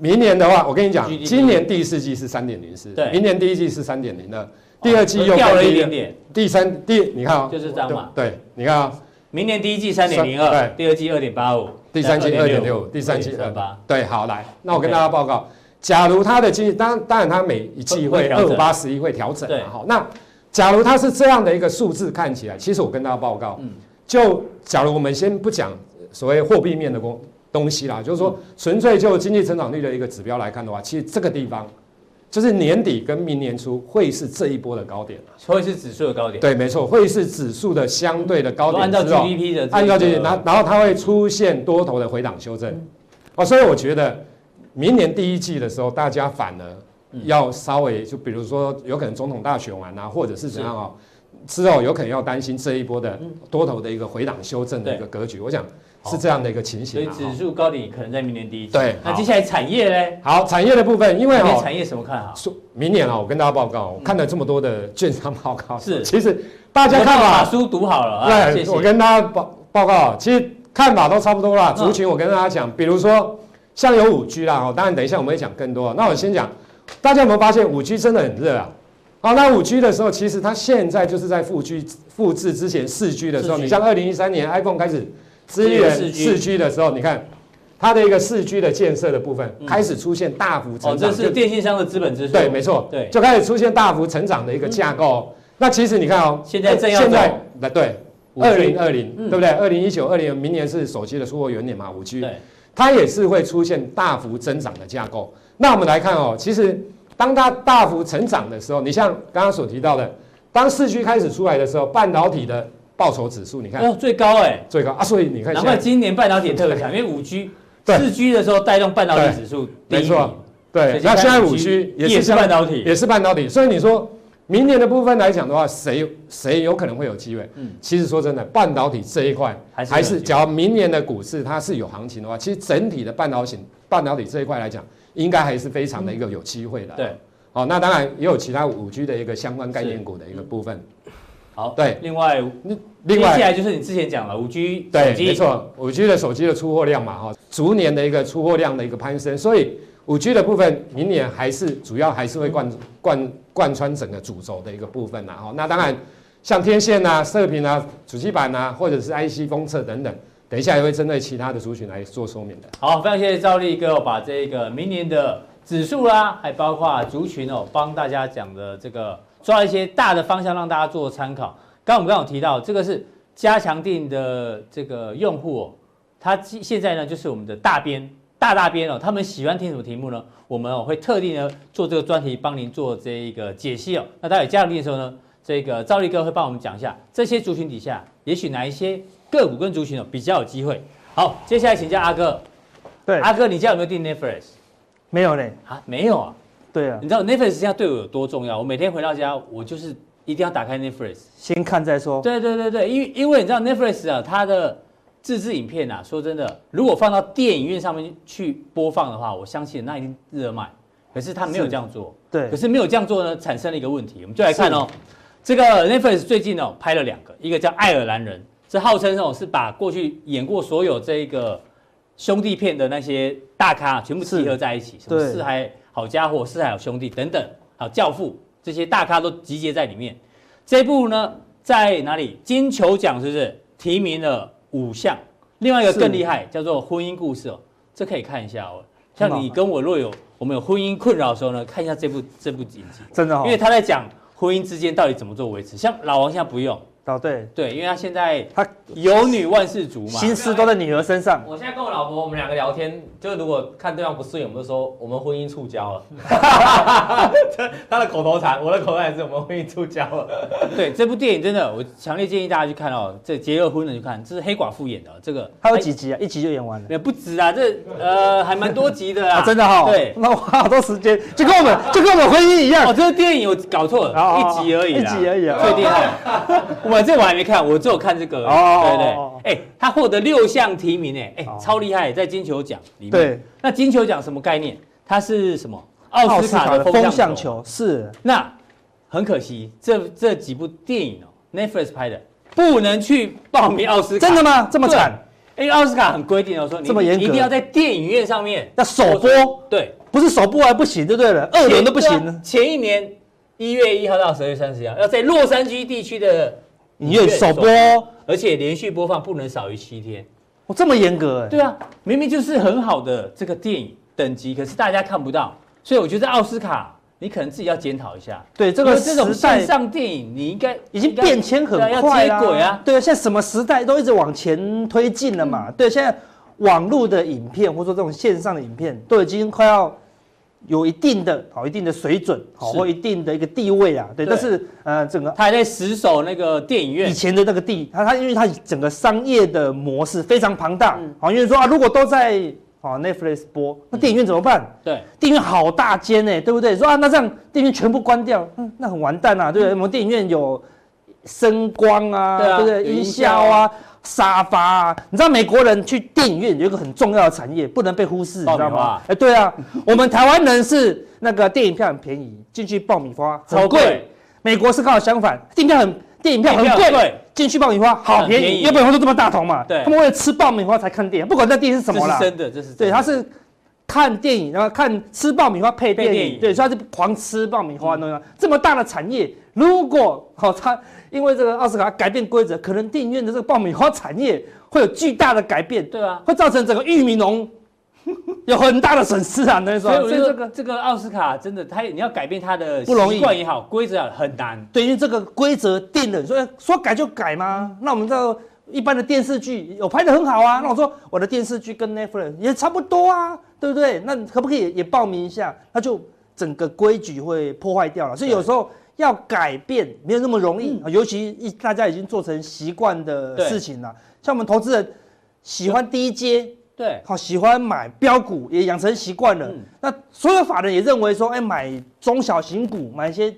明年的话，我跟你讲，今年第四季是三点零四，对，明年第一季是三点零二，第二季又掉了一点点，第三第你看啊，就是这样嘛，对，你看啊，明年第一季三点零二，第二季二点八五，第三季二点六五，第三季二八，对，好来，那我跟大家报告，假如它的经济，当当然它每一季会二五八十一会调整，对，好，那假如它是这样的一个数字看起来，其实我跟大家报告，嗯，就假如我们先不讲。所谓货币面的东东西啦，就是说纯粹就经济成长率的一个指标来看的话，其实这个地方就是年底跟明年初会是这一波的高点，会是指数的高点。对，没错，会是指数的相对的高点。按照 GDP 的，按照 GDP，然后它会出现多头的回档修正。哦，所以我觉得明年第一季的时候，大家反而要稍微就比如说有可能总统大选完啊，或者是怎样啊。之后有可能要担心这一波的多头的一个回档修正的一个格局，我想是这样的一个情形。所以指数高点可能在明年第一季。对，那接下来产业呢？好，产业的部分，因为哦，产业什么看好？明年啊，我跟大家报告，我看了这么多的券商报告，是，其实大家看法书读好了，对，我跟大家报报告，其实看法都差不多啦。族群我跟大家讲，比如说像有五 G 啦，哦，当然等一下我们会讲更多。那我先讲，大家有没有发现五 G 真的很热啊？好，那五 G 的时候，其实它现在就是在复制复制之前四 G 的时候。你像二零一三年 iPhone 开始支援四 G 的时候，你看它的一个四 G 的建设的部分开始出现大幅成长。哦，这是电信商的资本支出。对，没错，对，就开始出现大幅成长的一个架构。那其实你看哦，现在正要现在来对，二零二零对不对？二零一九、二零明年是手机的出货元年嘛，五 G，它也是会出现大幅增长的架构。那我们来看哦，其实。当它大幅成长的时候，你像刚刚所提到的，当四 G 开始出来的时候，半导体的报酬指数，你看哦，最高哎、欸，最高啊，所以你看，难怪今年半导体特别强，<laughs> 因为五 G、四 G 的时候带动半导体指数，没错，对。那现在五 G 也是半导体，也是半导体，所以你说明年的部分来讲的话，谁谁有可能会有机会？嗯，其实说真的，半导体这一块还是，假如明年的股市它是有行情的话，其实整体的半导体半导体这一块来讲。应该还是非常的一个有机会的。对，好，那当然也有其他五 G 的一个相关概念股的一个部分。好，对，另外，另外接下来就是你之前讲了五 G 手机，对，没错，五 G 的手机的出货量嘛，哈，逐年的一个出货量的一个攀升，所以五 G 的部分明年还是主要还是会贯贯贯穿整个主轴的一个部分呐，哈，那当然像天线啊、射频啊、主机板啊，或者是 IC 封测等等。等一下也会针对其他的族群来做说明的。好，非常谢谢赵立哥把这个明年的指数啦，还包括族群哦，帮大家讲的这个抓一些大的方向，让大家做参考。刚刚我们刚刚有提到，这个是加强定的这个用户哦，他现在呢就是我们的大编大大编哦，他们喜欢听什么题目呢？我们哦会特地呢做这个专题帮您做这一个解析哦。那待会加强定的时候呢，这个赵力哥会帮我们讲一下这些族群底下，也许哪一些。个股跟族群哦比较有机会。好，接下来请教阿哥。对，阿哥，你家有没有订 Netflix？没有嘞。啊，没有啊。对啊。你知道 Netflix 现在对我有多重要？我每天回到家，我就是一定要打开 Netflix，先看再说。对对对对，因为因为你知道 Netflix 啊，它的自制影片啊，说真的，如果放到电影院上面去播放的话，我相信那一定热卖。可是他没有这样做。对。可是没有这样做呢，产生了一个问题，我们就来看哦。这个 Netflix 最近哦拍了两个，一个叫《爱尔兰人》。这号称哦，是把过去演过所有这个兄弟片的那些大咖全部集合在一起，什么四海好家伙、四海好兄弟等等，好教父这些大咖都集结在里面。这一部呢，在哪里？金球奖是不是提名了五项？另外一个更厉害，叫做婚姻故事哦，这可以看一下哦。像你跟我若有我们有婚姻困扰的时候呢，看一下这部这部影集，真的，因为他在讲婚姻之间到底怎么做维持。像老王现在不用。哦，对对，因为他现在他有女万事足嘛，心思都在女儿身上。我现在跟我老婆，我们两个聊天，就是如果看对方不顺眼，我们就说我们婚姻触礁了。<laughs> 他的口头禅，我的口头禅是我们婚姻触礁了。对，这部电影真的，我强烈建议大家去看哦。这结了婚的去看，这是黑寡妇演的，这个他有几集啊？一集就演完了？也不止啊，这呃还蛮多集的 <laughs> 啊，真的哈。对，那花好多时间，就跟我们就跟我们婚姻一样。哦，这个电影我搞错了，一集而已，一集而已啊，最厉害。<laughs> 我这我还没看，我只有看这个。哦，对对，哎，他获得六项提名，哎，哎，超厉害，在金球奖里面。对，那金球奖什么概念？它是什么？奥斯卡的风向球。是。那很可惜，这这几部电影哦，Netflix 拍的，不能去报名奥斯卡。真的吗？这么惨？因为奥斯卡很规定哦，说你这么一定要在电影院上面要首播。对，不是首播还不行，对不对了？二轮都不行。前一年。一月一号到十二月三十号，要在洛杉矶地区的影院首播，而且连续播放不能少于七天。哦，这么严格哎？对啊，明明就是很好的这个电影等级，可是大家看不到，所以我觉得奥斯卡你可能自己要检讨一下。对，这个这种线上电影你应该已经变迁很快啦。对啊，对啊，现在什么时代都一直往前推进了嘛。对，现在网络的影片或者说这种线上的影片都已经快要。有一定的好，一定的水准，好或一定的一个地位啊，对。但是呃，整个他还在死守那个电影院以前的那个地，他他因为他整个商业的模式非常庞大，好，因为说啊，如果都在啊 Netflix 播，那电影院怎么办？对，电影院好大间呢，对不对？说啊，那这样电影院全部关掉，嗯，那很完蛋啊，对不对？我们电影院有声光啊，对不对？音效啊，沙发啊。你知道美国人去电影院有一个很重要的产业，不能被忽视，你知道吗？哎，对啊，我们台湾人是那个电影票很便宜，进去爆米花很贵。美国是刚好相反，电影票很电影票很贵，进去爆米花好便宜，因为爆米花都这么大桶嘛。对，他们为了吃爆米花才看电影，不管那电影是什么啦。真的，这是对，他是。看电影，然后看吃爆米花配电影，电影对，所以他是狂吃爆米花，嗯、这么大的产业，如果好、哦，他因为这个奥斯卡改变规则，可能电影院的这个爆米花产业会有巨大的改变，对啊，会造成整个玉米农 <laughs> 有很大的损失啊。那时候，所以这个这个奥斯卡真的，他你要改变他的习惯也好，规则很难。对，因为这个规则定了，所以说改就改吗？嗯、那我们这个。一般的电视剧有拍得很好啊，那我说我的电视剧跟 Netflix 也差不多啊，对不对？那可不可以也报名一下？那就整个规矩会破坏掉了。所以有时候要改变没有那么容易，尤其一大家已经做成习惯的事情了。像我们投资人喜欢低阶，对，好喜欢买标股也养成习惯了。那所有法人也认为说，哎，买中小型股，买一些。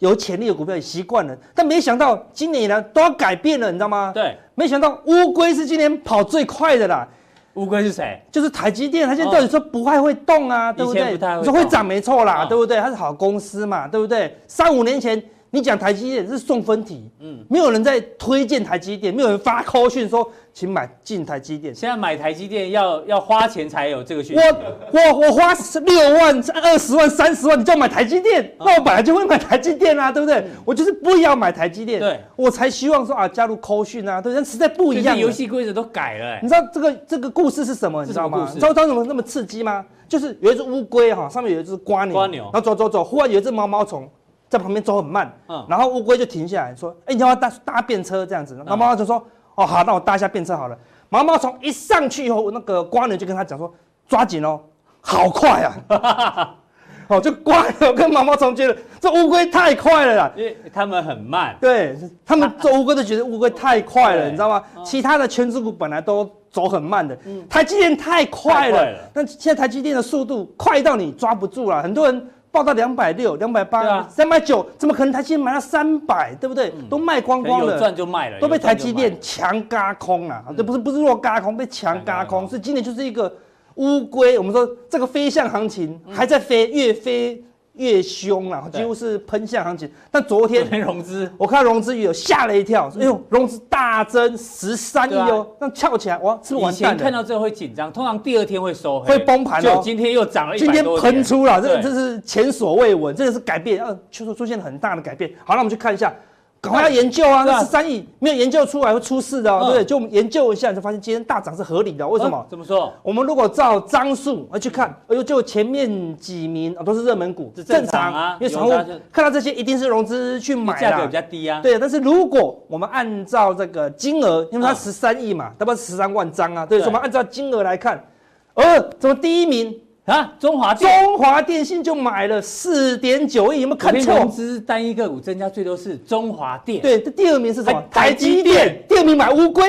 有潜力的股票也习惯了，但没想到今年以来都要改变了，你知道吗？对，没想到乌龟是今年跑最快的啦。乌龟是谁？就是台积电，它现在到底说不太会动啊，对不对？你说会涨没错啦，对不对？它是好公司嘛，对不对？三五年前你讲台积电是送分题，嗯，没有人在推荐台积电，没有人发 call 讯说。请买进台积电。现在买台积电要要花钱才有这个讯息。我我我花六万、二十万、三十万，你叫我买台积电？那我本来就会买台积电啊，对不对？我就是不要买台积电。对，我才希望说啊，加入扣讯啊，对，但实在不一样。游戏规则都改了。你知道这个这个故事是什么？你知道吗？你知道它怎么那么刺激吗？就是有一只乌龟哈，上面有一只瓜牛，瓜牛，然后走走走，忽然有一只毛毛虫在旁边走很慢，嗯，然后乌龟就停下来说：“哎，你要不要搭搭便车这样子？”然后毛毛虫说：“哦，好，那我搭一下便车好了。”毛毛虫一上去以后，那个蜗牛就跟他讲说：“抓紧哦，好快啊！” <laughs> 哦，就蜗牛跟毛毛虫觉得这乌龟太快了啦，因为他们很慢。对，他们做乌龟都觉得乌龟太快了，<laughs> 你知道吗？其他的权值股本来都走很慢的，台积电太快了。但现在台积电的速度快到你抓不住了，很多人。报到两百六、两百八、三百九，怎么可能台积电买到三百？对不对？都卖光光了，赚就卖了，都被台积电强嘎空了。这不是不是弱嘎空，被强嘎空。所以今年就是一个乌龟，我们说这个飞象行情还在飞，越飞。越凶了，几乎是喷向行情。但昨天融资，我看融资有吓了一跳，哎呦，融资大增十三亿哦，那翘起来哇，是不是完蛋？以前看到这个会紧张，通常第二天会收会崩盘哦。今天又涨了一今天喷出了，这这是前所未闻，这个是改变，呃，确实出现了很大的改变。好，那我们去看一下。赶快要研究啊！那十三亿没有研究出来会出事的，对不对？就研究一下，就发现今天大涨是合理的。为什么？怎么说？我们如果照张数而去看，哎呦，就前面几名啊都是热门股，正常啊。因为散户看到这些，一定是融资去买的，价格比较低啊。对，但是如果我们按照这个金额，因为它十三亿嘛，差不多十三万张啊。对，所以我们按照金额来看，呃，怎么第一名？啊，中华中华电信就买了四点九亿，有没有看错？融资单一个股增加最多是中华电，对，这第二名是什么？台积电，第二名买乌龟，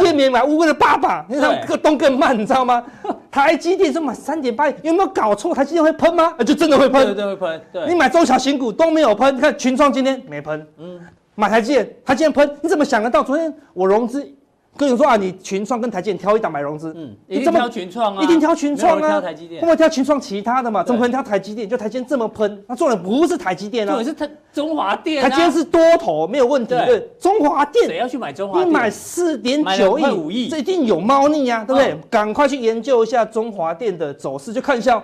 第二名买乌龟的爸爸，你看个动更慢，<laughs> 你知道吗？台积电是买三点八亿，有没有搞错？台积电会喷吗？<laughs> 就真的会喷，对对会喷。对，你买中小型股都没有喷，你看群创今天没喷，嗯，买台积电，台积电喷，你怎么想得到？昨天我融资。跟你说啊，你群创跟台积电挑一档买融资，嗯，一定挑群创啊，一定挑群创啊，挑台积电，不会挑群创其他的嘛？怎么可能挑台积电？就台积电这么喷，那重点不是台积电啊，重点是它中华电，台今天是多头没有问题，对，中华电谁要去买中华电？你买四点九亿，这一定有猫腻啊，对不对？赶快去研究一下中华电的走势，就看一下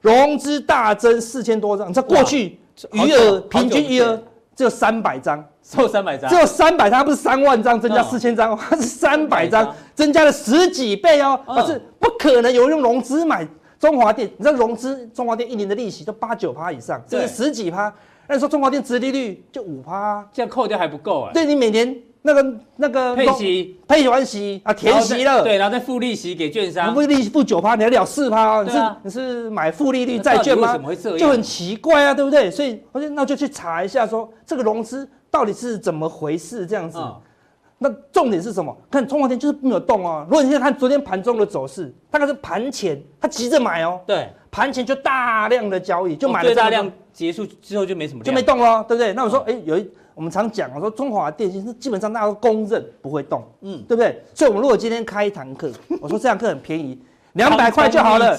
融资大增四千多张，在过去余额平均余额只有三百张。只有三百张，只有三百张，不是三万张增加四千张，它是三百张增加了十几倍哦。可是不可能有人用融资买中华电，你知道融资中华电一年的利息都八九趴以上，这是十几趴。那你说中华电殖利率就五趴，这样扣掉还不够啊？对，你每年那个那个配息配完息啊，填息了，对，然后再付利息给券商，付利息付九趴，你还了四趴，你是你是买负利率债券吗？就很奇怪啊，对不对？所以我就那就去查一下，说这个融资。到底是怎么回事？这样子，那重点是什么？看中华电就是没有动哦。如果你现在看昨天盘中的走势，大概是盘前他急着买哦。对，盘前就大量的交易，就买了大量结束之后就没什么，就没动了，对不对？那我说，哎，有一我们常讲，我说中华电信是基本上大家都公认不会动，嗯，对不对？所以，我们如果今天开一堂课，<laughs> 我说这堂课很便宜，两百块就好了。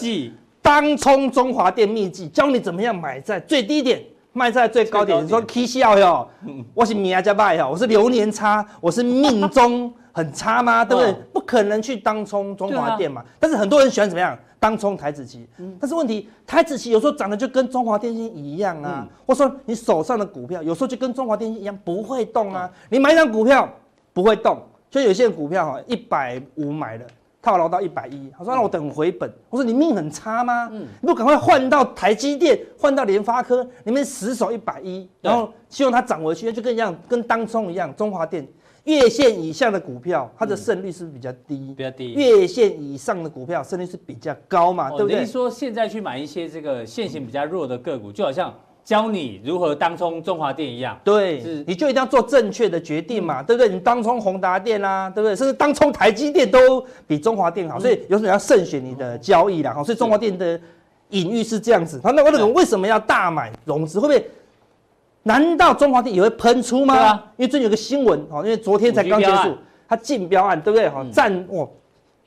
当冲中华电秘籍，教你怎么样买在最低点，卖在最高点。你说 K 笑哟，我是米亚加拜哟，我是流年差，我是命中很差吗？对不对？不可能去当冲中华电嘛。但是很多人喜欢怎么样？当冲台子期，但是问题台子期有时候涨得就跟中华电信一样啊，或者说你手上的股票有时候就跟中华电信一样不会动啊。你买一张股票不会动，就有些股票哈一百五买的套牢到一百一，他说让我等回本。我说你命很差吗？嗯你不赶快换到台积电，换到联发科，你们死守一百一，然后希望它涨回去，就跟一样跟当冲一样，中华电。月线以下的股票，它的胜率是不是比较低？比较低。月线以上的股票胜率是比较高嘛？对不对？等于说现在去买一些这个线型比较弱的个股，就好像教你如何当冲中华电一样。对，你就一定要做正确的决定嘛，对不对？你当冲宏达电啦，对不对？甚至当冲台积电都比中华电好，所以有时候要慎选你的交易啦。好，所以中华电的隐喻是这样子。那我那个为什么要大买融资？会不会？难道中华电也会喷出吗？啊、因为最近有个新闻，因为昨天才刚结束，它竞标案，对不对？哈、嗯，战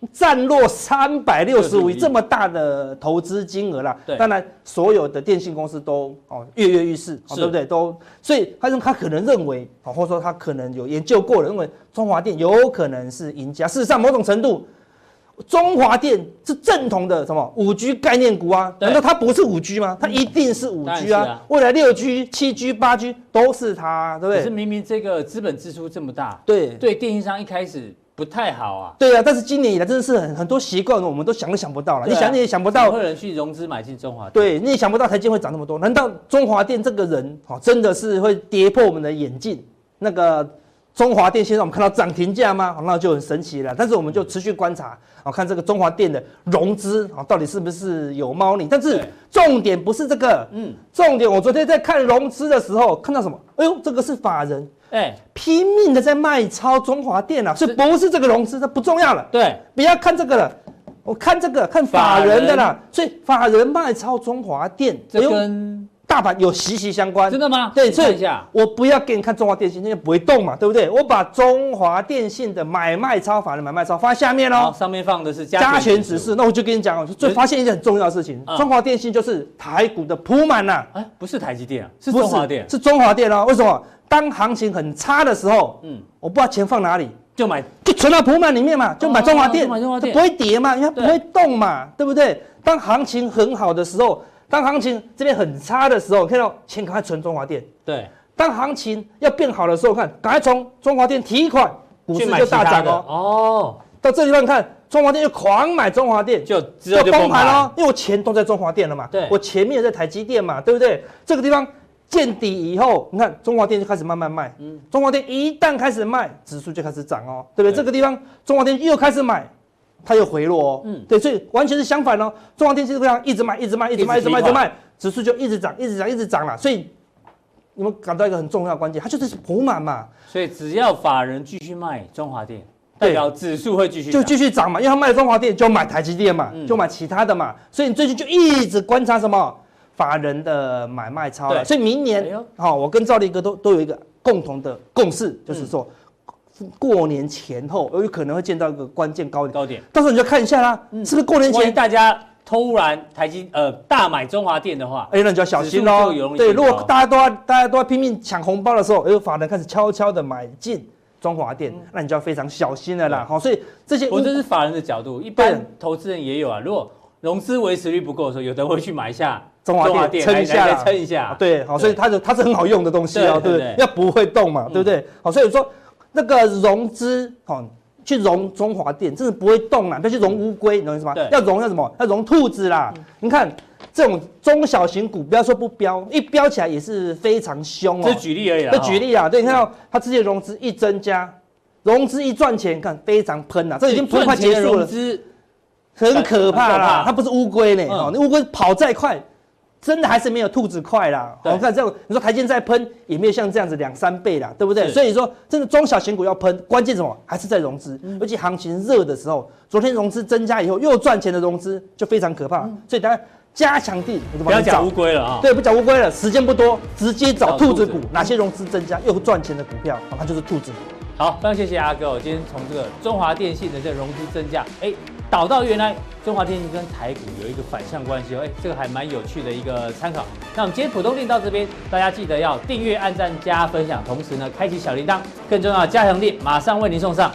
哇，战落三百六十五亿，这么大的投资金额啦。对，当然所有的电信公司都哦跃跃欲试，对不对？都，所以他说他可能认为，或者说他可能有研究过了，认为中华电有可能是赢家。事实上，某种程度。中华电是正统的什么五 G 概念股啊？难道它不是五 G 吗？它一定是五 G 啊！未来六 G、七 G、八 G 都是它，对不对？可是明明这个资本支出这么大，对对，电信商一开始不太好啊。对啊，但是今年以来真的是很很多习惯，我们都想都想不到了。你想你也想不到，会有人去融资买进中华电。对，你也想不到台积会涨那么多。难道中华电这个人哦，真的是会跌破我们的眼镜？那个？中华电现在我们看到涨停价吗？那就很神奇了。但是我们就持续观察，啊，看这个中华电的融资啊，到底是不是有猫腻？但是重点不是这个，嗯，重点我昨天在看融资的时候看到什么？哎呦，这个是法人，哎，拼命的在卖超中华电啊，所以不是这个融资，这不重要了。对，不要看这个了，我看这个看法人的啦。所以法人卖超中华电，这跟。大盘有息息相关，真的吗？对，所以我不要给你看中华电信，那就不会动嘛，对不对？我把中华电信的买卖超法的买卖超放在下面喽，上面放的是加权指示。那我就跟你讲哦，就发现一件很重要的事情，中华电信就是台股的铺满呐，哎，不是台积电啊，是中华电，是中华电哦。为什么？当行情很差的时候，嗯，我不知道钱放哪里，就买，就存到扑满里面嘛，就买中华电，它不会跌嘛，因为它不会动嘛，对不对？当行情很好的时候。当行情这边很差的时候，看到钱赶快存中华电。对，当行情要变好的时候，看赶快从中华电提款，股市就大涨哦。哦，到这地方看中华电就狂买中华电，就就崩盘了，因为我钱都在中华电了嘛。对，我前面在台积电嘛，对不对？这个地方见底以后，你看中华电就开始慢慢卖。嗯，中华电一旦开始卖，指数就开始涨哦，对不对？这个地方中华电又开始买。它又回落哦，嗯，对，所以完全是相反哦。中华电信这样一直卖，一直卖，一直卖，一直卖，一直卖，指数就一直涨，一直涨，一直涨了。所以你们感到一个很重要的关键，它就是补满嘛。所以只要法人继续卖中华电，代表指数会继续就继续涨嘛。因为他卖中华电就买台积电嘛，就买其他的嘛。所以你最近就一直观察什么法人的买卖超了。所以明年，好，我跟赵立哥都都有一个共同的共识，就是说。过年前后有可能会见到一个关键高点，高点，到时候你就看一下啦，嗯、是不是过年前大家突然台积呃大买中华电的话，哎，那你就要小心喽。对，如果大家都要大家都要拼命抢红包的时候，哎，法人开始悄悄的买进中华电，嗯、那你就要非常小心了啦。好对，所以这些我这是法人的角度，一般投资人也有啊。如果融资维持率不够的时候，有的会去买一下中华电撑一下，撑一下。对，好，所以它的它是很好用的东西哦，对不对？要不会动嘛，对不对？好，所以说。那个融资，哦，去融中华电，真的不会动啊！不要去融乌龟，你懂意思吗？对，要融要什么？要融兔子啦！嗯、你看这种中小型股，不要说不飙，一飙起来也是非常凶哦。这举例而已啦。这举例啊，对，你看到它之前融资一增加，融资一赚钱，看非常喷呐，这已经不快结束了。融资很可怕啦，它不是乌龟呢，哦，那乌龟跑再快。真的还是没有兔子快啦。我看这样，你说台积再喷也没有像这样子两三倍啦，对不对？所以说，真的中小型股要喷，关键什么？还是在融资。尤其行情热的时候，昨天融资增加以后又赚钱的融资就非常可怕。所以大家加强地，不要讲乌龟了啊。对，不讲乌龟了，时间不多，直接找兔子股，哪些融资增加又赚钱的股票，那就是兔子股。好，非常谢谢阿哥。我今天从这个中华电信的这个融资增加，哎，导到原来中华电信跟台股有一个反向关系哦，哎，这个还蛮有趣的一个参考。那我们今天浦东店到这边，大家记得要订阅、按赞、加分享，同时呢，开启小铃铛。更重要的加强店马上为您送上。